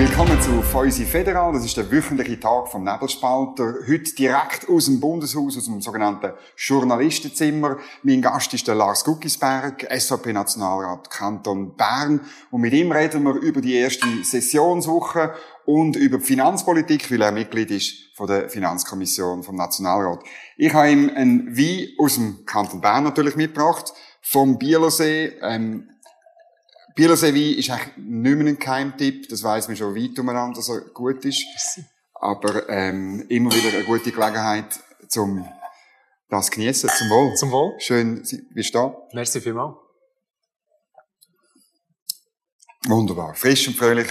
Willkommen zu Feusi Federal. Das ist der wöchentliche Tag vom Nebelspalter. Heute direkt aus dem Bundeshaus, aus dem sogenannten Journalistenzimmer. Mein Gast ist der Lars Guckisberg, SVP-Nationalrat Kanton Bern. Und mit ihm reden wir über die erste Sessionswoche und über die Finanzpolitik, weil er Mitglied ist von der Finanzkommission vom Nationalrat. Ich habe ihm ein Wein aus dem Kanton Bern natürlich mitgebracht, vom Bielersee. Ähm, Bielersee Wein ist eigentlich nicht mehr ein Geheimtipp. Das weiss man schon weit umeinander, dass er gut ist. Aber ähm, immer wieder eine gute Gelegenheit, zum das genießen. Zum Wohl. Zum Wohl. Schön, bist du da. Merci vielmals. Wunderbar. Frisch und fröhlich.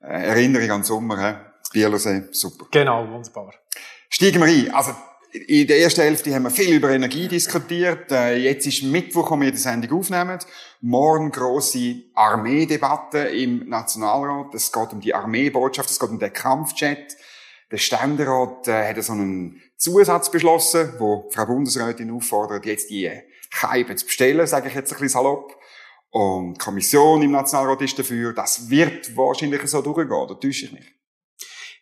Äh, Erinnerung an den Sommer, hä? Bielersee, super. Genau, wunderbar. Steigen wir ein. Also, in der ersten Hälfte haben wir viel über Energie diskutiert. Äh, Jetzt ist Mittwoch, wo wir die Sendung aufnehmen. Morgen grosse Armeedebatte im Nationalrat. Es geht um die Armeebotschaft, es geht um den Kampfjet. Der Ständerat äh, hat so einen Zusatz beschlossen, wo Frau Bundesrätin auffordert, jetzt die Scheibe zu bestellen, sage ich jetzt ein bisschen salopp. Und die Kommission im Nationalrat ist dafür. Das wird wahrscheinlich so durchgehen, oder täusche ich mich?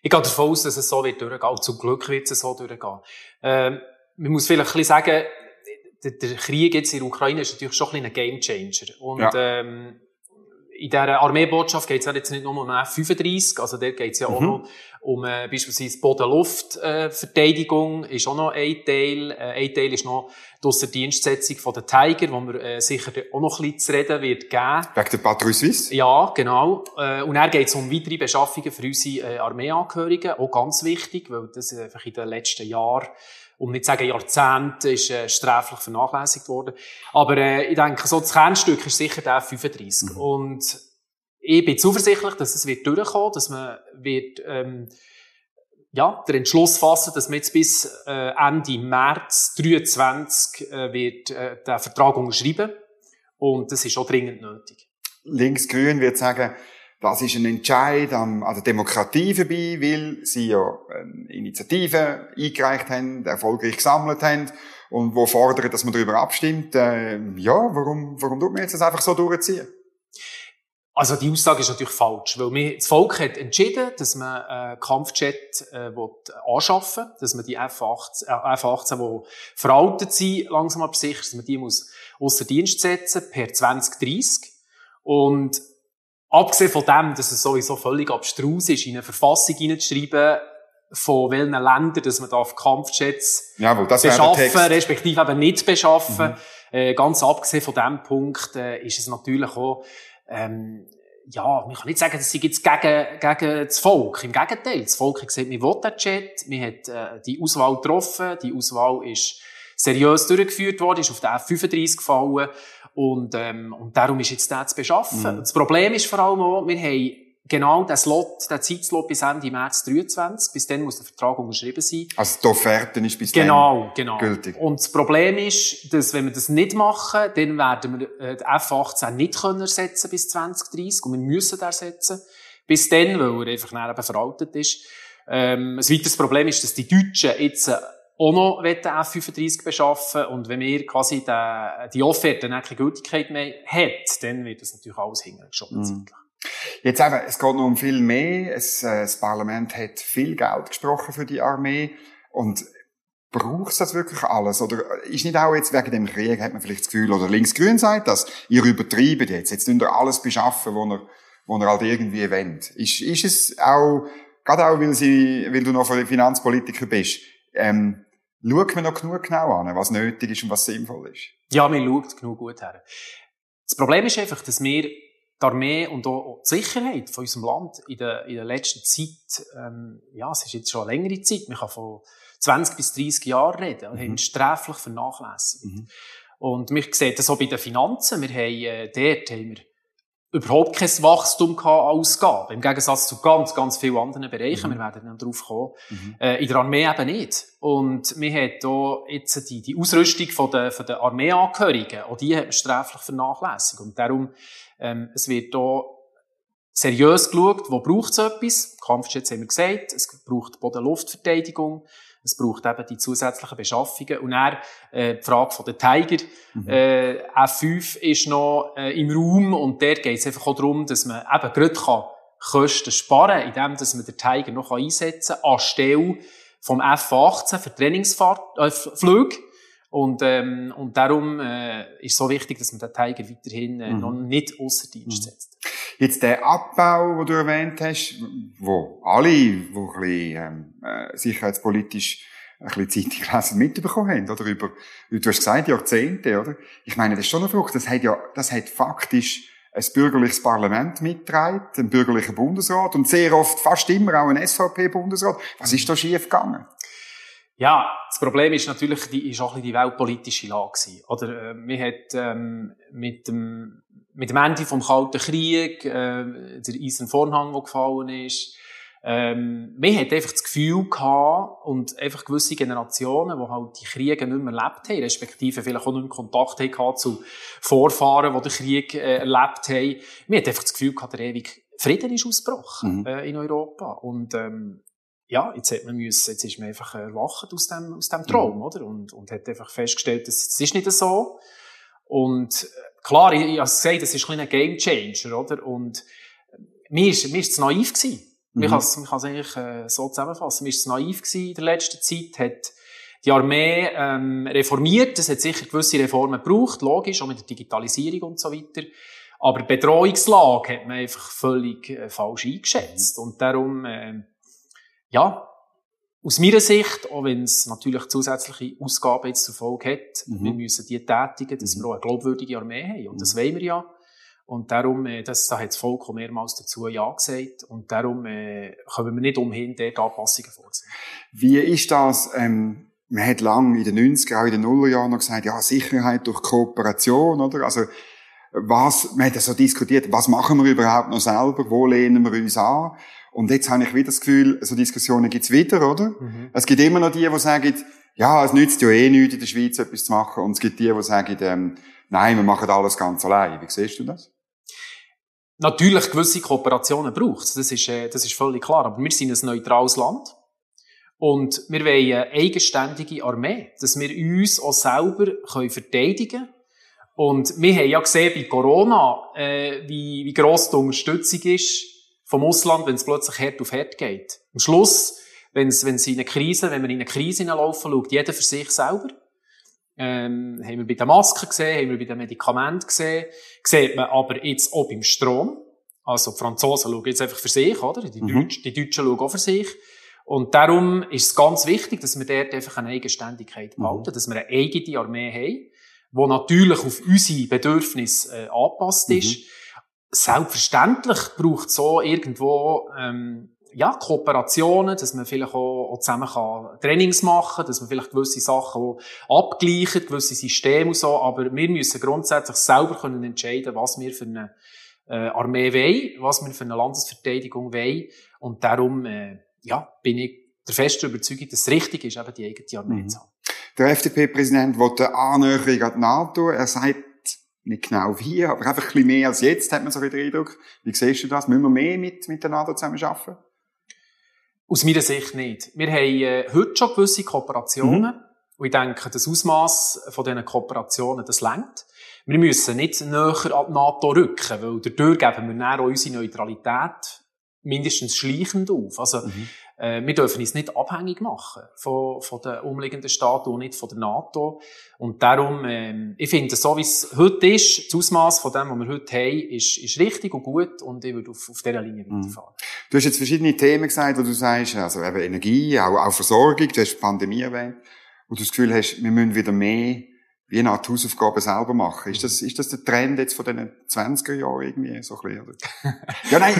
Ich gehe davon aus, dass es so wird durchgehen. Und zum Glück wird es so durchgehen. Ähm, man muss vielleicht ein bisschen sagen, der, der Krieg jetzt in der Ukraine ist natürlich schon ein ein Gamechanger. Und Ja. ähm, in dieser Armeebotschaft geht es ja jetzt nicht nur um F-35, also dort geht es ja auch Mhm. noch um äh, beispielsweise Boden-Luft-Verteidigung, ist auch noch ein Teil. Äh, ein Teil ist noch die Ausserdienstsetzung von den Tiger, wo wir äh, sicher auch noch ein bisschen zu reden wird geben. Wegen der Patrouille Suisse? Ja, genau. Äh, Und dann geht es um weitere Beschaffungen für unsere äh, Armeeangehörigen. Auch ganz wichtig, weil das einfach in den letzten Jahren, um nicht zu sagen Jahrzehnten, ist äh, sträflich vernachlässigt worden. Aber äh, ich denke, so das Kernstück ist sicher der F-35. Mhm. Und ich bin zuversichtlich, dass es wird durchkommen, dass man wird, ähm, ja, den Entschluss fassen, dass man jetzt bis äh, Ende März 23 äh, wird äh, den Vertrag unterschreiben. Und das ist auch dringend nötig. Linksgrün wird sagen, das ist ein Entscheid an, an der Demokratie vorbei, weil sie ja eine Initiative eingereicht haben, erfolgreich gesammelt haben und wo fordern, dass man darüber abstimmt. Äh, ja, warum, warum tut man jetzt das einfach so durchziehen? Also die Aussage ist natürlich falsch, weil wir, das Volk hat entschieden, dass man äh, Kampfjet äh, will anschaffen dass man die F-18, äh, F-18, die veraltet sind, langsam aber sicher, dass man die muss ausser Dienst setzen per 2030. Und abgesehen von dem, dass es sowieso völlig abstrus ist, in eine Verfassung hineinzuschreiben, von welchen Ländern, dass man darf Kampfjets Jawohl, beschaffen. Mhm. respektive eben nicht beschaffen. Äh, ganz abgesehen von diesem Punkt äh, ist es natürlich auch, ähm, ja, man kann nicht sagen, das sei jetzt gegen, gegen das Volk. Im Gegenteil, das Volk hat gesagt, wir wollen den Jet, wir hat äh, die Auswahl getroffen, die Auswahl ist seriös durchgeführt worden, ist auf den F-35 gefallen und, ähm, und darum ist jetzt der zu beschaffen. Mhm. Das Problem ist vor allem auch, wir haben genau den Slot, den Zeitslot bis Ende März 23, bis dann muss der Vertrag unterschrieben sein. Also die Offerte ist bis Genau, genau. gültig. Und das Problem ist, dass wenn wir das nicht machen, dann werden wir äh, die F-18 nicht können ersetzen bis 2030 und wir müssen den ersetzen. Bis dann, weil er einfach dann eben veraltet ist. Ähm, ein weiteres Problem ist, dass die Deutschen jetzt äh, auch noch wollen F-35 beschaffen und wenn wir quasi den, die Offerte dann keine Gültigkeit mehr hat, dann wird das natürlich alles hingeschoben. Mhm. Jetzt eben, es geht noch um viel mehr. Es, äh, das Parlament hat viel Geld gesprochen für die Armee. Und braucht das wirklich alles? Oder ist nicht auch jetzt wegen dem Krieg, hat man vielleicht das Gefühl, oder linksgrün sagt das, ihr übertreibt jetzt, jetzt müsst ihr alles beschaffen, wo ihr, wo ihr halt irgendwie wollt. Ist, ist es auch, gerade auch, weil, sie, weil du noch Finanzpolitiker bist, ähm, schaut man noch genug genau an, was nötig ist und was sinnvoll ist? Ja, man schaut genug gut her. Das Problem ist einfach, dass wir die Armee und auch die Sicherheit von unserem Land in der, in der letzten Zeit, ähm, ja, es ist jetzt schon eine längere Zeit, man kann von 20 bis 30 Jahren reden, Mhm. haben sträflich vernachlässigt. Mhm. Und wir sehen das auch bei den Finanzen. Wir haben, äh, dort haben wir überhaupt kein Wachstum an Ausgaben. Im Gegensatz zu ganz, ganz vielen anderen Bereichen. Mhm. Wir werden dann darauf kommen. Mhm. Äh, in der Armee eben nicht. Und wir haben hier jetzt die, die Ausrüstung von der, von der Armeeangehörigen, auch die hat man sträflich vernachlässigt. Und darum, ähm, es wird hier seriös geschaut, wo braucht es etwas. Kampfjets haben wir gesagt, es braucht Boden-Luftverteidigung, es braucht eben die zusätzlichen Beschaffungen. Und dann, äh, die Frage von den Tiger, Mhm. äh, F5 ist noch äh, im Raum und dort geht es einfach auch darum, dass man eben gerade kann, Kosten sparen, indem dass man den Tiger noch einsetzen kann, anstelle vom F-18 für Trainingsflüge. Äh, und, ähm, und darum äh, ist es so wichtig, dass man den Tiger weiterhin äh, mhm. noch nicht außer Dienst setzt. Jetzt der Abbau, den du erwähnt hast, wo alle, die ein bisschen, ähm, äh, sicherheitspolitisch ein bisschen Zeitung lesen, mitbekommen haben, oder? Über, du hast gesagt, Jahrzehnte, oder? Ich meine, das ist schon eine Frucht. Das hat ja, das hat faktisch ein bürgerliches Parlament mitgetragen, ein bürgerlicher Bundesrat und sehr oft, fast immer auch ein SVP-Bundesrat. Was ist da schief gegangen? Ja, das Problem ist natürlich, die ist auch ein bisschen die weltpolitische Lage gewesen. Oder, äh, wir hat, ähm, mit dem, mit dem Ende vom Kalten Krieg, äh, der Eisen Vorhang, der gefallen ist, ähm, man hat einfach das Gefühl gehabt, und einfach gewisse Generationen, die halt die Kriege nicht mehr erlebt haben, respektive vielleicht auch nicht mehr Kontakt haben zu Vorfahren, die den Krieg äh, erlebt haben, man hat einfach das Gefühl gehabt, der ewige Frieden ist ausgebrochen mhm. äh, in Europa. Und ähm, ja, jetzt hat man müssen, jetzt ist man einfach erwacht aus dem, aus dem Traum, mhm. oder? Und, und hat einfach festgestellt, das, das ist nicht so. Und klar, ich, ich habe gesagt, das ist ein, ein Game Changer, oder? Und äh, mir ist, mir ist es naiv gewesen. Mhm. Man kann es, man kann es eigentlich äh, so zusammenfassen. Mir ist es naiv gewesen in der letzten Zeit, hat die Armee ähm, reformiert, es hat sicher gewisse Reformen gebraucht, logisch, auch mit der Digitalisierung und so weiter. Aber die Bedrohungslage hat man einfach völlig äh, falsch eingeschätzt. Mhm. Und darum, äh, ja, aus meiner Sicht, auch wenn es natürlich zusätzliche Ausgaben jetzt zur Folge hat, mhm. wir müssen die tätigen, dass mhm. wir auch eine glaubwürdige Armee haben. Und mhm. das wollen wir ja. Und darum, äh, das, da hat das Volk auch mehrmals dazu Ja gesagt. Und darum äh, können wir nicht umhin, dort Anpassungen vorzunehmen. Wie ist das, ähm, man hat lange in den 90er, auch in den Nullerjahren noch gesagt, ja, Sicherheit durch Kooperation, oder? Also, was, man hat ja so diskutiert, was machen wir überhaupt noch selber, wo lehnen wir uns an? Und jetzt habe ich wieder das Gefühl, so Diskussionen gibt's wieder, oder? Mhm. Es gibt immer noch die, die sagen, ja, es nützt ja eh nichts, in der Schweiz etwas zu machen. Und es gibt die, die sagen, ähm, nein, wir machen alles ganz allein. Wie siehst du das? Natürlich gewisse Kooperationen braucht es. Das ist, äh, das ist völlig klar. Aber wir sind ein neutrales Land. Und wir wollen eine eigenständige Armee, dass wir uns auch selber können verteidigen können. Und wir haben ja gesehen bei Corona, äh, wie, wie gross die Unterstützung ist vom Ausland, wenn es plötzlich Herd auf Herd geht. Am Schluss, wenn es, wenn es in eine Krise, wenn wir in eine Krise hineinlaufen, schaut jeder für sich selber. Ähm, haben wir bei den Masken gesehen, haben wir bei den Medikamenten gesehen, sieht man aber jetzt auch beim Strom. Also die Franzosen schauen jetzt einfach für sich, oder? Die, mhm. Deutschen, die Deutschen schauen auch für sich. Und darum ist es ganz wichtig, dass wir dort einfach eine Eigenständigkeit mhm. behalten, mhm. dass wir eine eigene Armee haben, die natürlich auf unsere Bedürfnisse äh, angepasst ist. Mhm selbstverständlich braucht es so irgendwo ähm, ja, Kooperationen, dass man vielleicht auch, auch zusammen kann Trainings machen dass man vielleicht gewisse Sachen auch abgleicht, gewisse Systeme und so, aber wir müssen grundsätzlich selber können entscheiden, was wir für eine äh, Armee wollen, was wir für eine Landesverteidigung wollen und darum äh, ja, bin ich der festen Überzeugung, dass es richtig ist, eben die eigene Armee mhm. zu haben. Der FDP-Präsident will eine Annäherung an die NATO. Er sagt, nicht genau wie, aber einfach ein bisschen mehr als jetzt, hat man so den Eindruck. Wie siehst du das? Müssen wir mehr mit, mit der NATO zusammen arbeiten? Aus meiner Sicht nicht. Wir haben äh, heute schon gewisse Kooperationen. Mhm. Und ich denke, das Ausmaß von diesen Kooperationen, das längt. Wir müssen nicht näher an die NATO rücken, weil dadurch geben wir dann auch unsere Neutralität mindestens schleichend auf. Also, mhm. Äh, wir dürfen uns nicht abhängig machen von, von den umliegenden Staaten und nicht von der NATO. Und darum, äh, ich finde, so wie es heute ist, das Ausmaß von dem, was wir heute haben, ist, ist richtig und gut und ich würde auf, auf dieser Linie mhm. weiterfahren. Du hast jetzt verschiedene Themen gesagt, wo du sagst, also eben Energie, auch, auch Versorgung, du hast die Pandemie erwähnt, wo du das Gefühl hast, wir müssen wieder mehr wie eine Art Hausaufgaben selber machen. Ist das, ist das der Trend jetzt von den 20er Jahren irgendwie so ein bisschen, ja, nein,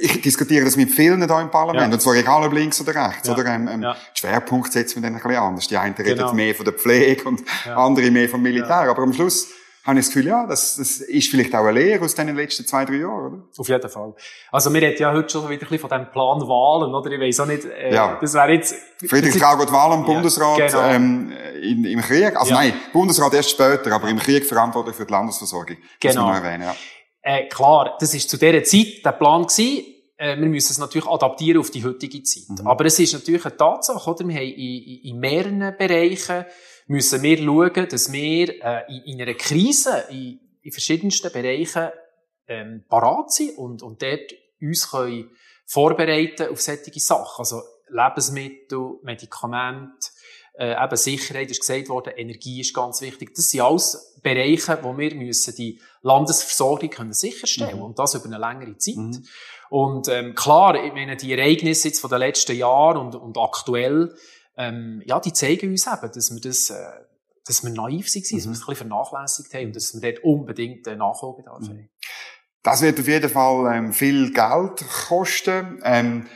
ich, ich, diskutiere das mit vielen da im Parlament, ja. und zwar egal ob links oder rechts, ja. oder? Ähm, ähm, ja. Schwerpunkt setzen wir dann ein bisschen anders. Die einen reden genau. mehr von der Pflege und andere mehr vom Militär, aber am Schluss habe ich das Gefühl, ja, das, das ist vielleicht auch eine Lehre aus den letzten zwei, drei Jahren, oder? Auf jeden Fall. Also, wir reden ja heute schon wieder ein bisschen von dem Plan Wahlen, oder? Ich weiss auch nicht, äh, ja. das wäre jetzt... Friedrich Karl Wahlen Bundesrat, ja, genau. ähm, in, im Krieg, also ja. nein, Bundesrat erst später, aber im Krieg verantwortlich für die Landesversorgung. Genau. Muss man erwähnen, ja. Äh, klar, das ist zu dieser Zeit der Plan gewesen. Äh, wir müssen es natürlich adaptieren auf die heutige Zeit. Mhm. Aber es ist natürlich eine Tatsache, oder? Wir haben in, in, in mehreren Bereichen müssen wir schauen, dass wir äh, in, in einer Krise, in, in verschiedensten Bereichen ähm, parat sind und, und dort uns können vorbereiten auf solche Sachen. Also Lebensmittel, Medikamente, äh, eben Sicherheit ist gesagt worden, Energie ist ganz wichtig. Das sind alles Bereiche, wo wir müssen die Landesversorgung können sicherstellen mhm. und das über eine längere Zeit. Mhm. Und ähm, klar, ich meine, die Ereignisse jetzt von den letzten Jahren und, und aktuell, ähm, ja, die zeigen uns eben, dass wir das, äh, dass wir naiv sind, mhm. dass wir es ein bisschen vernachlässigt haben und dass wir dort unbedingt äh, Nachholbedarf mhm. haben. Das wird auf jeden Fall ähm, viel Geld kosten. Ähm,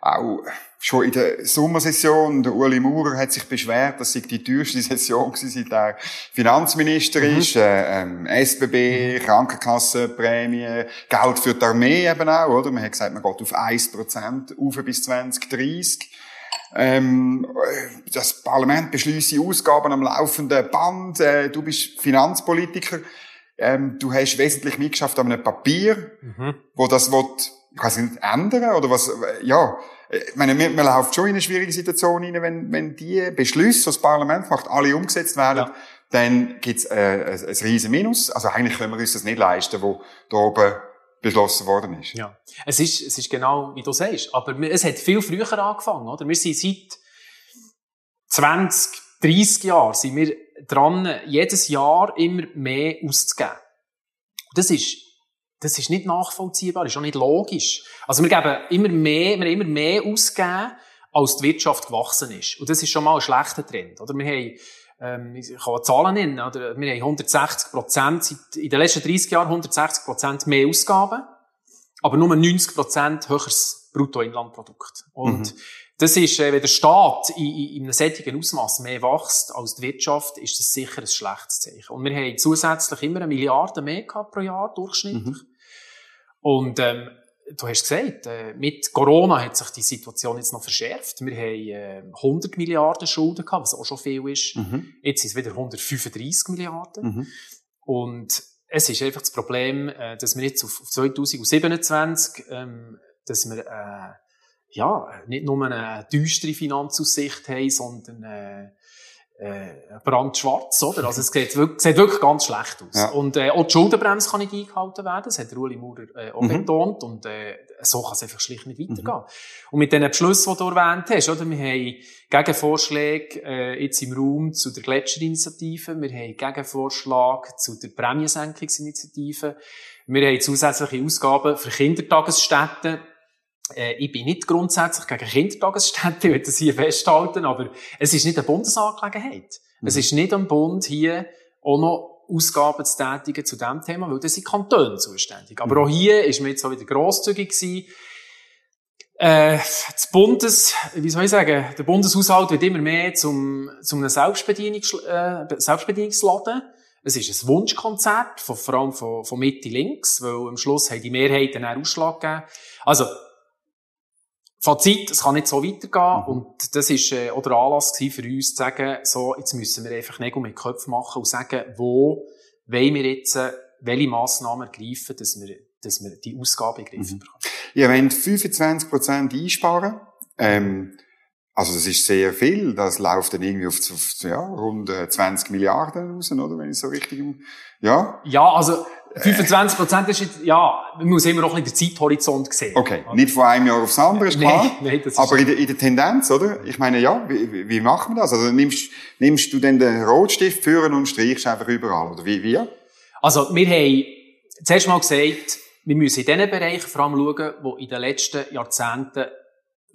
auch schon in der Sommersession, der Uli Maurer hat sich beschwert, dass sie die teuerste Session war, seit er Finanzminister mhm. ist. Äh, ähm, SBB, mhm. Krankenkassenprämie, Geld für die Armee eben auch, oder? Man hat gesagt, man geht auf 1% auf bis 2030. Ähm, das Parlament beschließt Ausgaben am laufenden Band. Äh, du bist Finanzpolitiker. Ähm, du hast wesentlich mitgeschafft an einem Papier, mhm. wo das will, ich weiß nicht, ändern oder was, ja, ich meine, man, man läuft schon in eine schwierige Situation rein, wenn, wenn die Beschlüsse, die das Parlament macht, alle umgesetzt werden, ja. dann gibt's äh, ein, ein riesen Minus. Also eigentlich können wir uns das nicht leisten, wo da oben beschlossen worden ist. Ja, es ist, es ist genau, wie du sagst. Aber es hat viel früher angefangen, oder? Wir sind seit 20, 30 Jahren sind wir dran, jedes Jahr immer mehr auszugeben. Das ist das ist nicht nachvollziehbar, ist auch nicht logisch. Also wir geben immer mehr, wir haben immer mehr ausgegeben, als die Wirtschaft gewachsen ist. Und das ist schon mal ein schlechter Trend, oder? Wir haben, ähm, ich kann Zahlen nennen, oder? Wir haben 160 Prozent, in den letzten 30 Jahren 160 Prozent mehr Ausgaben, aber nur 90 Prozent höheres Bruttoinlandprodukt. Und mhm. Das ist, äh, wenn der Staat in, in, in einem sättigen Ausmaß mehr wächst als die Wirtschaft, ist das sicher ein schlechtes Zeichen. Und wir haben zusätzlich immer eine Milliarde mehr gehabt pro Jahr, durchschnittlich. Mhm. Und ähm, du hast gesagt, äh, mit Corona hat sich die Situation jetzt noch verschärft. Wir haben äh, 100 Milliarden Schulden gehabt, was auch schon viel ist. Mhm. Jetzt sind es wieder 135 Milliarden. Mhm. Und es ist einfach das Problem, äh, dass wir jetzt auf 2027, ähm, dass wir äh, ja nicht nur eine düstere Finanzaussicht haben, sondern äh, äh, brandschwarz, oder? Also es sieht wirklich, sieht wirklich ganz schlecht aus. Ja. Und äh, auch die Schuldenbremse kann nicht eingehalten werden, das hat Uli Maurer äh, auch mhm. betont und äh, so kann es einfach schlicht nicht weitergehen. Mhm. Und mit den Beschlüssen, die du erwähnt hast, oder? wir haben Gegenvorschläge äh, jetzt im Raum zu der Gletscherinitiative, wir haben Gegenvorschlag zu der Prämiesenkungsinitiative, wir haben zusätzliche Ausgaben für Kindertagesstätten, äh, ich bin nicht grundsätzlich gegen Kindertagesstätten, ich will das hier festhalten, aber es ist nicht eine Bundesangelegenheit. Mhm. Es ist nicht am Bund hier auch noch Ausgaben zu tätigen zu diesem Thema, weil das sind Kantone zuständig. Aber mhm. auch hier ist mir jetzt auch wieder grosszügig gewesen. Äh, das Bundes, wie soll ich sagen, der Bundeshaushalt wird immer mehr zum, zum einem Selbstbedienungs, äh, Selbstbedienungsladen. Es ist ein Wunschkonzert, von, vor allem von, von Mitte links, weil am Schluss haben die Mehrheiten einen Ausschlag gegeben. Also, Fazit, es kann nicht so weitergehen. Mhm. Und das ist äh, auch der Anlass für uns zu sagen, so, jetzt müssen wir einfach Nägel mit Köpfen machen und sagen, wo wollen wir jetzt, äh, welche Massnahmen ergreifen, dass wir, dass wir die Ausgaben Griff mhm. bekommen. Ja, wenn 25 Prozent einsparen, ähm, also das ist sehr viel, das läuft dann irgendwie auf, auf ja, rund 20 äh, Milliarden raus, oder? Wenn ich so richtig, ja? Ja, also 25 Prozent ist jetzt, ja, man muss immer auch ein bisschen den Zeithorizont sehen. Okay, nicht von einem Jahr aufs andere, ist klar. Nein, nein, das ist aber in der, in der Tendenz, oder? Ich meine, ja, wie, wie machen wir das? Also nimmst, nimmst du denn den Rotstift führen und streichst einfach überall, oder wie, wie? Also, wir haben zuerst mal gesagt, wir müssen in den Bereichen vor allem schauen, die in den letzten Jahrzehnten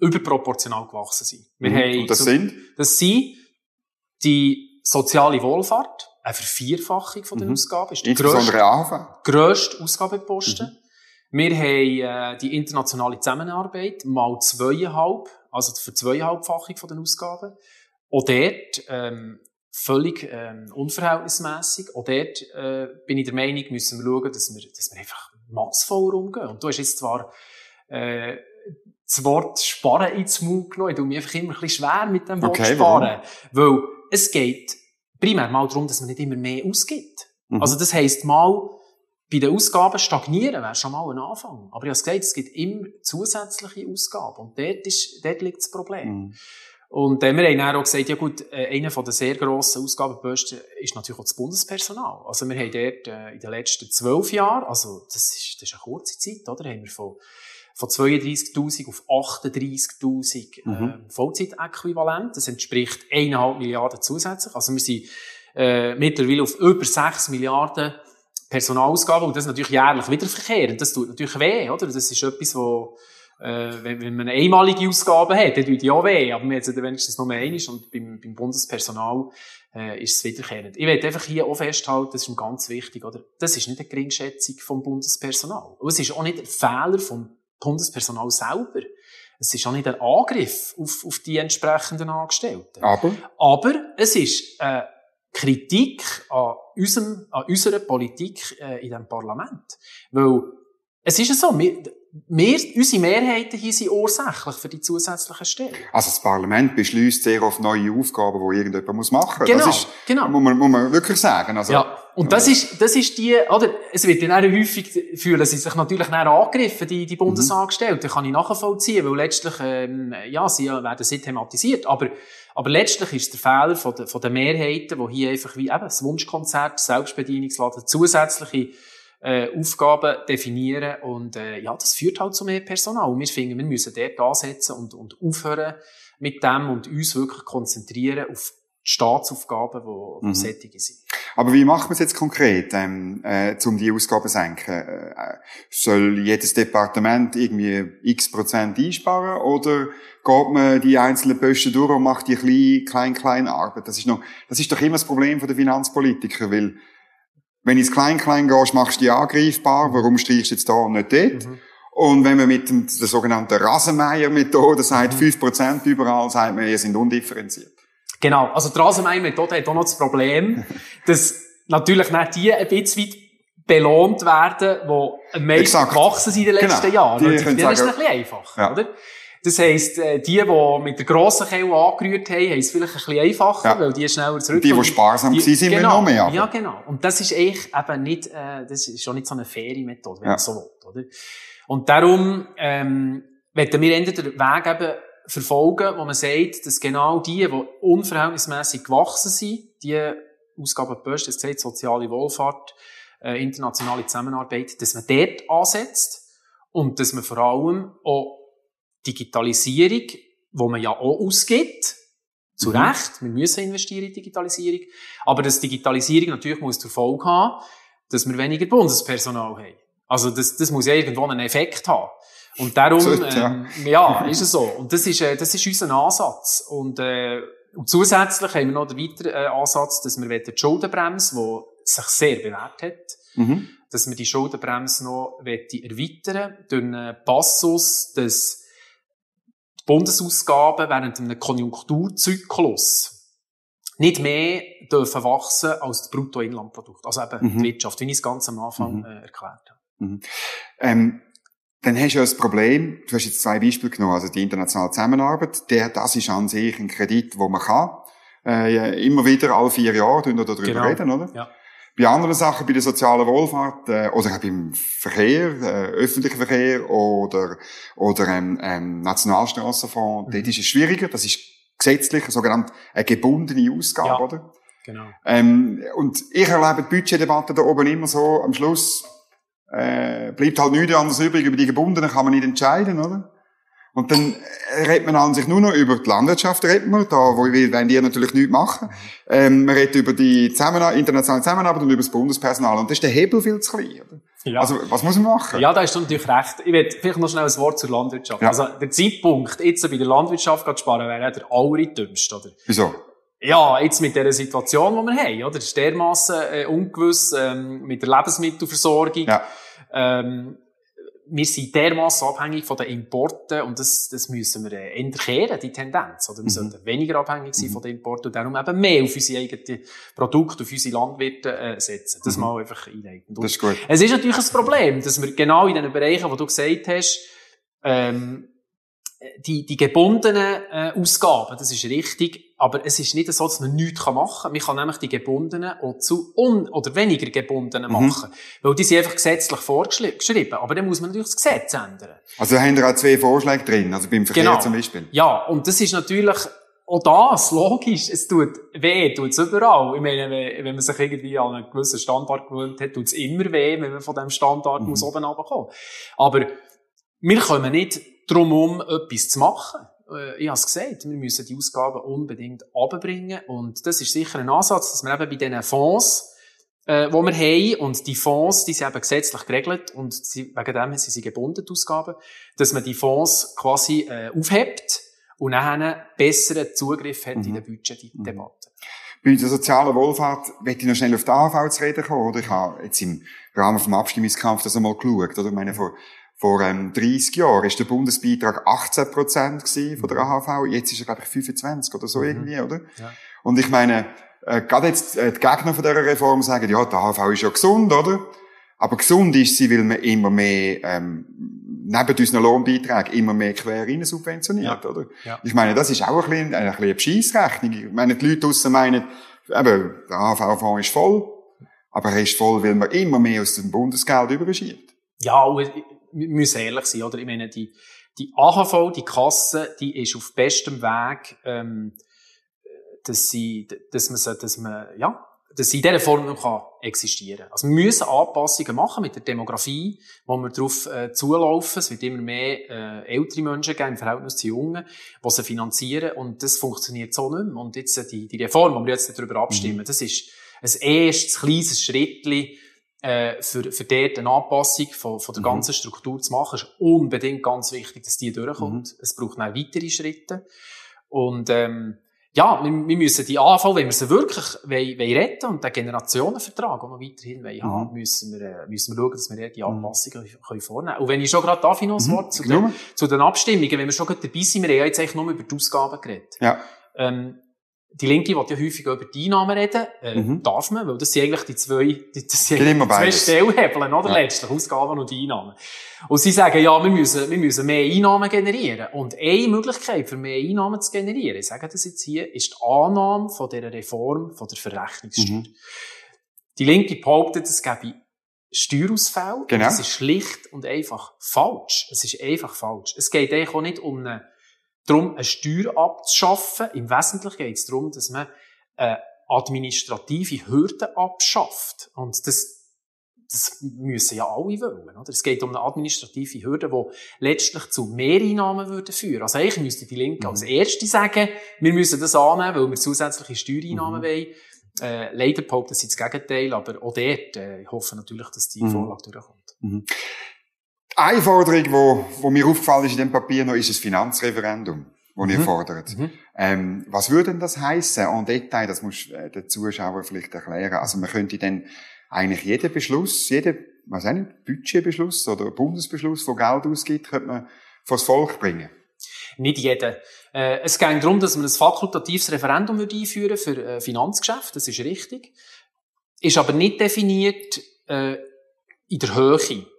überproportional gewachsen sind. Wir mhm. haben und das sind? Das sind die soziale Wohlfahrt, eine Vervierfachung von den mhm. Ausgaben. Ist AHV. grösste Ausgabenposten. Mhm. Wir haben äh, die internationale Zusammenarbeit mal zweieinhalb, also für zweieinhalbfachung von den Ausgaben. Auch dort ähm, völlig ähm, unverhältnismäßig. Auch dort äh, bin ich der Meinung, müssen wir schauen, dass wir, dass wir einfach massvoll umgehen. Und du hast jetzt zwar äh, das Wort Sparen ins Mund genommen. Ich tue mich einfach immer ein bisschen schwer mit dem Wort okay, Sparen. Warum? Weil es geht primär mal darum, dass man nicht immer mehr ausgibt. Mhm. Also das heisst mal, bei den Ausgaben stagnieren wäre schon mal ein Anfang. Aber ich habe gesagt, es gibt immer zusätzliche Ausgaben. Und dort, ist, dort liegt das Problem. Mhm. Und äh, wir haben dann auch gesagt, ja gut, äh, einer der sehr grossen Ausgabenposten ist natürlich auch das Bundespersonal. Also wir haben dort äh, in den letzten zwölf Jahren, also das ist, das ist eine kurze Zeit, oder, haben wir von von 32.000 auf 38.000 mhm. äh, Vollzeitäquivalent. Das entspricht 1,5 Milliarden zusätzlich. Also wir sind äh, mittlerweile auf über 6 Milliarden Personalausgaben und das ist natürlich jährlich wiederverkehrend. Das tut natürlich weh, oder? Das ist etwas, wo äh, wenn, wenn man eine einmalige Ausgabe hat, dann tut die auch weh. Aber wir haben es wenigstens nur einmal und beim, beim Bundespersonal äh, ist es wiederkehrend. Ich will einfach hier auch festhalten, das ist ganz wichtig, oder? Das ist nicht eine Geringschätzung vom Bundespersonal. Und es ist auch nicht ein Fehler vom Bundespersonal selber. Es ist auch nicht ein Angriff auf, auf die entsprechenden Angestellten. Aber? Aber es ist äh, Kritik an, unserem, an unserer Politik äh, in diesem Parlament. Weil es ist ja so, wir, wir, unsere Mehrheiten hier sind ursächlich für die zusätzlichen Stellen. Also das Parlament beschließt sehr oft neue Aufgaben, die irgendjemand muss machen muss. Genau, das ist, genau. Muss man, muss man wirklich sagen. Also, ja, und das ist, das ist die, oder, es wird dann auch häufig, fühlen sie sich natürlich dann angegriffen, die, die Bundesangestellten, mhm. kann ich nachvollziehen, weil letztlich, ähm, ja, sie werden sie thematisiert, aber, aber letztlich ist der Fehler von der, von der Mehrheiten, wo hier einfach wie eben das Wunschkonzert, Selbstbedienungsladen, zusätzliche äh, Aufgaben definieren und äh, ja, das führt halt zu mehr Personal. Und wir finden, wir müssen dort ansetzen und, und aufhören mit dem und uns wirklich konzentrieren auf die Staatsaufgaben, die mhm. sättige sind. Aber wie macht man es jetzt konkret, ähm, äh, um die Ausgaben zu senken? Äh, soll jedes Departement irgendwie x Prozent einsparen oder geht man die einzelnen Posten durch und macht die kleine, kleine, kleine Arbeit? Das ist noch, das ist doch immer das Problem der Finanzpolitiker, weil wenn ins Klein-Klein gehst, machst du die angreifbar. Warum streichst du jetzt da und nicht dort? Mhm. Und wenn man mit dem, der sogenannten Rasenmeier-Methode sagt, mhm. 5% überall, sagt man, ihr sind undifferenziert. Genau. Also die Rasenmeier-Methode hat auch noch das Problem, dass natürlich nicht die ein bisschen belohnt werden, die am meisten Exakt. gewachsen sind in den letzten genau. Jahren. Die, die, die ist ein bisschen einfach, ja. oder? Das heisst, äh, die, die mit der grossen Kelle angerührt haben, haben es vielleicht ein bisschen einfacher, ja. weil die schneller zurück. Die, die sparsam die, sind, genau, noch mehr. Ja, genau. Und das ist eigentlich eben nicht, äh, das ist schon nicht so eine faire Methode, wenn ja. man so will, oder? Und darum, ähm, werden wir entweder den Weg eben verfolgen, wo man sagt, dass genau die, die unverhältnismäßig gewachsen sind, die Ausgabenposten, das gesagt, soziale Wohlfahrt, äh, internationale Zusammenarbeit, dass man dort ansetzt und dass man vor allem auch Digitalisierung, wo man ja auch ausgibt, zu mhm. Recht, wir müssen investieren in Digitalisierung, aber dass Digitalisierung natürlich muss zur Folge haben, dass wir weniger Bundespersonal haben. Also das, das muss ja irgendwo einen Effekt haben. Und darum. Ähm, ja, ist es so. Und das ist, äh, das ist unser Ansatz. Und, äh, und zusätzlich haben wir noch den weiteren äh, Ansatz, dass wir die Schuldenbremse, die sich sehr bewährt hat, mhm. dass wir die Schuldenbremse noch erweitern durch einen Passus, dass Bundesausgaben während einem Konjunkturzyklus nicht mehr dürfen wachsen als das Bruttoinlandprodukt. Also eben mhm. die Wirtschaft, wie ich es ganz am Anfang mhm. äh, erklärt habe. Mhm. Ähm, dann hast du ja das Problem, du hast jetzt zwei Beispiele genommen, also die internationale Zusammenarbeit, der, das ist an sich ein Kredit, wo man kann. Äh, immer wieder, alle vier Jahre, darüber genau. reden, oder? Ja. Bei anderen Sachen, bei der sozialen Wohlfahrt, äh, oder auch beim Verkehr, äh, öffentlichen Verkehr oder, oder ähm, ähm, Nationalstrassenfonds, mhm. dort ist es schwieriger. Das ist gesetzlich, sogenannt eine gebundene Ausgabe, ja, oder? Genau. Ähm, und ich erlebe die Budgetdebatte da oben immer so, am Schluss äh, bleibt halt nichts anderes übrig, über die gebundenen kann man nicht entscheiden, oder? Und dann redet man an sich nur noch über die Landwirtschaft, redet man, da, wo wir, wenn die natürlich nichts machen. Ähm, man redet über die Zusammenarbeit, internationale Zusammenarbeit und über das Bundespersonal. Und das ist der Hebel viel zu klein. Oder? Ja. Also, was muss man machen? Ja, da hast du natürlich recht. Ich will vielleicht noch schnell ein Wort zur Landwirtschaft. Ja. Also, der Zeitpunkt, jetzt bei der Landwirtschaft zu sparen, wäre der allerdümmste, oder? Wieso? Ja, jetzt mit der Situation, die wir haben, oder? Das ist dermassen äh, ungewiss, ähm, mit der Lebensmittelversorgung. Ja. Ähm, wir sind dermaßen abhängig von den Importen und das, das müssen wir äh, ändern, die Tendenz. Oder wir mhm. sollten weniger abhängig sein mhm. von den Importen und darum eben mehr auf unsere eigenen Produkte, auf unsere Landwirte äh, setzen. Das mhm. mal einfach einleiten. Das ist gut. Es ist natürlich ein Problem, dass wir genau in den Bereichen, wo du gesagt hast, ähm, die, die gebundenen äh, Ausgaben, das ist richtig, aber es ist nicht so, dass man nichts machen kann. Man kann nämlich die gebundenen auch zu un- oder weniger gebundenen mhm. machen. Weil die sind einfach gesetzlich vorgeschrieben. Aber dann muss man natürlich das Gesetz ändern. Also da haben wir auch zwei Vorschläge drin, also beim Verkehr genau. zum Beispiel. Ja, und das ist natürlich auch das, logisch, es tut weh, tut es überall. Ich meine, wenn man sich irgendwie an einen gewissen Standard gewöhnt hat, tut es immer weh, wenn man von diesem Standard mhm. muss oben runterkommen. Aber wir kommen nicht drum um, etwas zu machen. Äh, ich habe es gesagt, wir müssen die Ausgaben unbedingt abbringen und das ist sicher ein Ansatz, dass wir eben bei diesen Fonds, äh, wo wir haben, und die Fonds, die sind eben gesetzlich geregelt und sie, wegen dem sind sie gebunden, die Ausgaben, dass man die Fonds quasi äh, aufhebt und dann einen besseren Zugriff hat mhm. in der Budgetdebatte. Bei der sozialen Wohlfahrt möchte ich noch schnell auf die AHV zu reden kommen, oder? Ich habe jetzt im Rahmen vom Abstimmungskampf das einmal geschaut, oder? Ich meine, vor, vor ähm, 30 Jahren ist der Bundesbeitrag 18 Prozent von der AHV, jetzt ist er, glaube ich, 25 oder so mhm. irgendwie, oder? Ja. Und ich meine, äh, gerade jetzt äh, die Gegner von dieser Reform sagen, ja, die AHV ist ja gesund, oder? Aber gesund ist sie, weil man immer mehr ähm, neben unseren Lohnbeiträgen immer mehr quer rein subventioniert, ja. oder? Ja. Ich meine, das ist auch ein bisschen, ein bisschen eine Bescheissrechnung. Ich meine, die Leute draussen meinen, eben, der AHV-Fonds ist voll, aber er ist voll, weil man immer mehr aus dem Bundesgeld überschiebt. Ja, wir müssen ehrlich sein, oder? Ich meine, die, die AHV, die Kasse, die ist auf bestem Weg, ähm, dass sie, dass man, dass man, ja, dass sie in dieser Form noch existieren kann. Also wir müssen Anpassungen machen mit der Demografie, wo wir darauf äh, zulaufen. Es wird immer mehr äh, ältere Menschen geben im Verhältnis zu Jungen, die sie finanzieren und das funktioniert so nicht mehr. Und jetzt äh, die, die Reform, wo wir jetzt darüber abstimmen, mhm. das ist ein erstes kleines Schrittchen, äh, für, für dort eine Anpassung von, von der mhm. ganzen Struktur zu machen. Es ist unbedingt ganz wichtig, dass die durchkommt. Mhm. Es braucht noch weitere Schritte. Und ähm, ja, wir, wir müssen die AV, wenn wir sie wirklich wollen, wollen retten und den Generationenvertrag auch noch weiterhin wollen mhm. haben, müssen wir, äh, müssen wir schauen, dass wir die mhm. Anpassungen mhm. können vornehmen können. Und wenn ich schon gerade darf, ich noch ein mhm. Wort zu, den, zu den Abstimmungen, wenn wir schon gerade dabei sind, wir haben ja jetzt eigentlich nur über die Ausgaben geredet. Ja. Ähm, die Linke will ja häufig über die Einnahmen reden. Äh, mhm. Darf man, weil das sind eigentlich die zwei, die, das sind die zwei Stellhebeln, oder? Ja. Letztlich, Ausgaben und Einnahmen. Und sie sagen, ja, wir müssen, wir müssen mehr Einnahmen generieren. Und eine Möglichkeit für mehr Einnahmen zu generieren, ich sage das jetzt hier, ist die Annahme von dieser Reform von der Verrechnungssteuer. Mhm. Die Linke behauptet, es gäbe Steuerausfälle. Genau. Das ist schlicht und einfach falsch. Es ist einfach falsch. Es geht eigentlich auch nicht um eine darum, eine Steuer abzuschaffen. Im Wesentlichen geht es darum, dass man äh, administrative Hürden abschafft. Und das, das müssen ja alle wollen. Oder? Es geht um eine administrative Hürde, die letztlich zu Mehreinnahmen würde führen. Also eigentlich müsste die Linke mhm. als Erste sagen, wir müssen das annehmen, weil wir zusätzliche Steuereinnahmen mhm. wollen. Äh, leider behaupten sie das Gegenteil, aber auch dort, äh, ich hoffe natürlich, dass die mhm. Vorlage durchkommt. Mhm. Eine Forderung, wo, wo mir aufgefallen ist in dem Papier noch, ist das Finanzreferendum, das mhm. ihr fordert. Mhm. Ähm, was würde denn das heißen? En Detail, das muss äh, der Zuschauer vielleicht erklären. Also man könnte dann eigentlich jeden Beschluss, jeden, was auch nicht, Budgetbeschluss oder Bundesbeschluss, der Geld ausgibt, könnte man vors Volk bringen. Nicht jeden. Äh, es geht darum, dass man ein fakultatives Referendum einführen für äh, Finanzgeschäfte, das ist richtig. Ist aber nicht definiert äh, in der Höhe.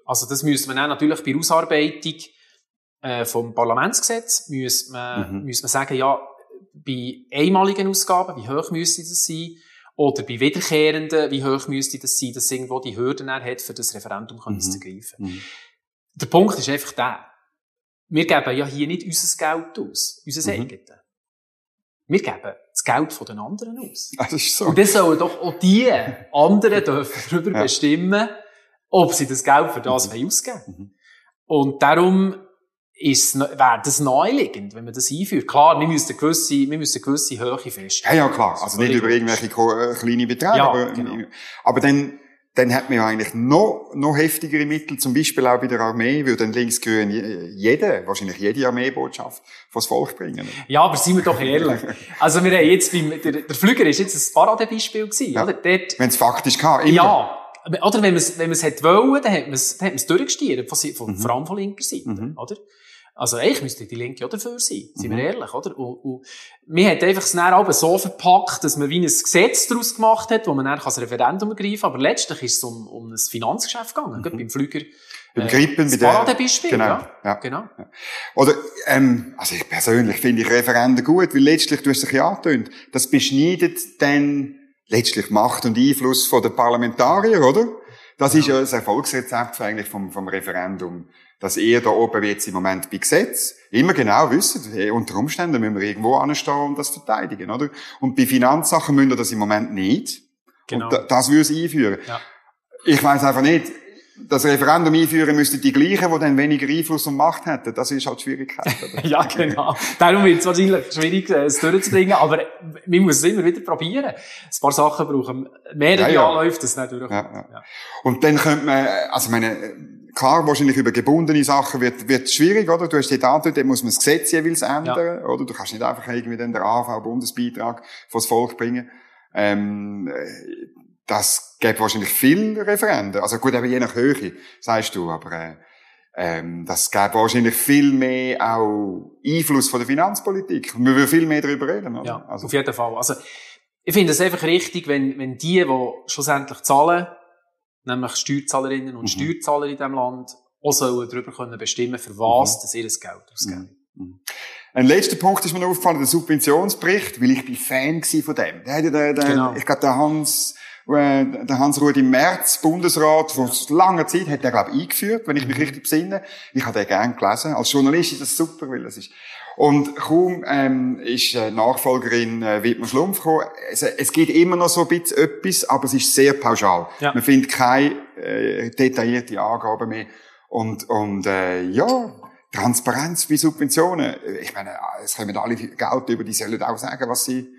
Also das müsste man dann natürlich bei Ausarbeitung äh, vom Parlamentsgesetz müsste man, mhm. müsste man sagen, ja, bei einmaligen Ausgaben, wie hoch müsste das sein? Oder bei wiederkehrenden, wie hoch müsste das sein, dass irgendwo die Hürden hat, für das Referendum mhm. zu greifen. Mhm. Der Punkt ist einfach der. Wir geben ja hier nicht unser Geld aus, unser mhm. eigenes. Wir geben das Geld von den anderen aus. Das ist so. Und das sollen doch auch die anderen dürfen darüber ja. bestimmen, ob sie das Geld für das mhm. ausgeben mhm. Und darum ist, wäre das naheliegend, wenn man das einführt. Klar, wir müssen gewisse, wir müssen gewisse Höhe feststellen. Ja, ja, klar. Also nicht über irgendwelche äh, kleine Beträge. Ja, aber, genau. aber dann, dann hat man ja eigentlich noch, noch heftigere Mittel, zum Beispiel auch bei der Armee, würde dann linksgrün jede, wahrscheinlich jede Armeebotschaft vors Volk bringen. Ja, aber seien wir doch ehrlich. Also wir haben jetzt beim, der, der Flüger ist jetzt ein Paradebeispiel gewesen, ja. oder? Wenn es faktisch kann, immer. Ja. Oder wenn man es, wenn man es hat wollen, dann hat man es, dann hat man es durchgestiert, von, von, mhm. vor allem von linker Seite, mhm. oder? Also eigentlich müsste die Linke auch dafür sein, sind mhm. wir ehrlich, oder? Und, und wir hat einfach das dann so verpackt, dass man wie ein Gesetz daraus gemacht hat, wo man dann das Referendum ergreifen kann, aber letztlich ist es um, um ein Finanzgeschäft gegangen, mhm. beim Flüger. Beim äh, Grippen, bei der... Paradebeispiel, genau, ja. ja. Genau. Ja. Oder, ähm, also ich persönlich finde ich Referenden gut, weil letztlich, du hast dich ja angetönt, das beschneidet dann letztlich Macht und Einfluss von den Parlamentarier, oder? Das ist ja das Erfolgsrezept eigentlich vom, vom Referendum, dass ihr da oben jetzt im Moment bei Gesetz immer genau wisst, unter Umständen müssen wir irgendwo anstehen und das verteidigen, oder? Und bei Finanzsachen müssen wir das im Moment nicht. Genau. Und das würde es einführen. Ja. Ich weiß einfach nicht, das Referendum einführen müssten die gleichen, die dann weniger Einfluss und Macht hätten. Das ist halt die Schwierigkeit. ja, genau. Darum wird es wahrscheinlich schwierig, äh, es durchzubringen, aber man muss es immer wieder probieren. Ein paar Sachen brauchen mehrere ja, ja. Anläufe, das nicht durchkommt. Ja, ja. Und dann könnte man, also meine, klar, wahrscheinlich über gebundene Sachen wird, wird schwierig, oder? Du hast die Daten, dann muss man das Gesetz jeweils ändern, oder? Du kannst nicht einfach irgendwie den AV-Bundesbeitrag vors Volk bringen. Ähm, das gäbe wahrscheinlich viel Referenden. Also gut, eben je nach Höhe, sagst du, aber äh, ähm, das gäbe wahrscheinlich viel mehr auch Einfluss von der Finanzpolitik. Wir würden viel mehr darüber reden. Oder? Ja, also. auf jeden Fall. Also ich finde es einfach richtig, wenn, wenn die, die schlussendlich zahlen, nämlich Steuerzahlerinnen und mhm. Steuerzahler in diesem Land, auch sollen darüber können bestimmen, für was mhm. das ihr Geld ausgeben. Mhm. mhm. Ein letzter Punkt ist mir noch aufgefallen, der Subventionsbericht, weil ich bin Fan von dem. Der, der, der, genau. Ich glaube, der Hans der Hans-Rudi Merz, Bundesrat, vor langer Zeit, hat er, glaube ich, eingeführt, wenn ich mich mhm. richtig besinne. Ich habe den gerne gelesen. Als Journalist ist das super, weil das ist... Und kaum ähm, ist äh, Nachfolgerin äh, Wittmer Schlumpf gekommen. Es, es gibt immer noch so ein bisschen etwas, aber es ist sehr pauschal. Ja. Man findet keine äh, detaillierte Angaben mehr. Und, und äh, ja, Transparenz bei Subventionen. Ich meine, es kommen alle Geld über, die sollen auch sagen, was sie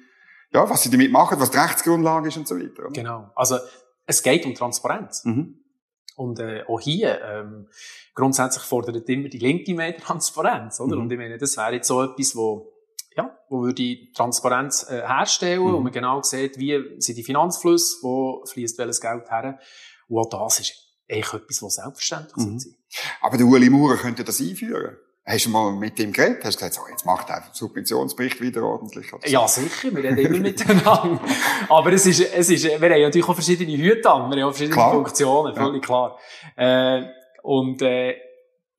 ja, was sie damit machen, was die Rechtsgrundlage ist und so weiter. Oder? Genau. Also, es geht um Transparenz. Mhm. Und äh, auch hier, ähm, grundsätzlich fordert immer die Linke mehr Transparenz, oder? Mhm. Und ich meine, das wäre jetzt so etwas, wo, ja, wo würde Transparenz äh, herstellen, mhm. wo man genau sieht, wie sind die Finanzflüsse, wo fließt welches Geld her. Und auch das ist eigentlich etwas, was selbstverständlich mhm. sein Aber der Uli Maurer könnte das einführen. Hast du mal mit ihm geredet? Hast du gesagt, so, jetzt macht er den Subventionsbericht wieder ordentlich? Oder? Ja, sicher. Wir reden immer miteinander. Aber es ist, es ist, wir haben natürlich auch verschiedene Hüte an. Wir haben auch verschiedene klar. Funktionen. Völlig ja. klar. Äh, und, äh,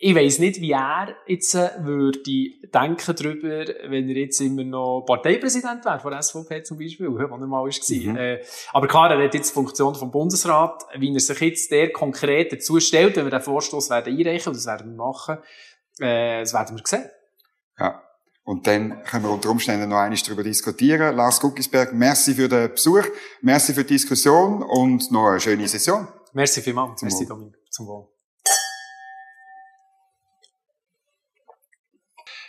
ich weiss nicht, wie er jetzt äh, würde denken darüber, wenn er jetzt immer noch Parteipräsident wäre, von SVP zum Beispiel, wo er mal war. Mhm. Äh, aber klar, er hat jetzt die Funktion vom Bundesrat, wie er sich jetzt der konkret dazu stellt, wenn wir den Vorstoß werden einreichen, und das werden wir machen, äh, das werden wir sehen. Ja. Und dann können wir unter Umständen noch einiges darüber diskutieren. Lars Guckisberg, merci für den Besuch, merci für die Diskussion und noch eine schöne Session. Merci vielmals. Zum merci, Dominik. Zum Wohl.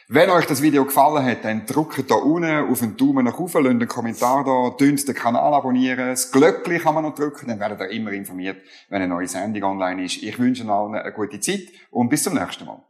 Wenn euch das Video gefallen hat, dann drückt da unten auf den Daumen nach oben, lasst einen Kommentar da, dünnt den Kanal abonnieren, das Glöckchen kann man noch drücken, dann werdet ihr immer informiert, wenn eine neue Sendung online ist. Ich wünsche allen eine gute Zeit und bis zum nächsten Mal.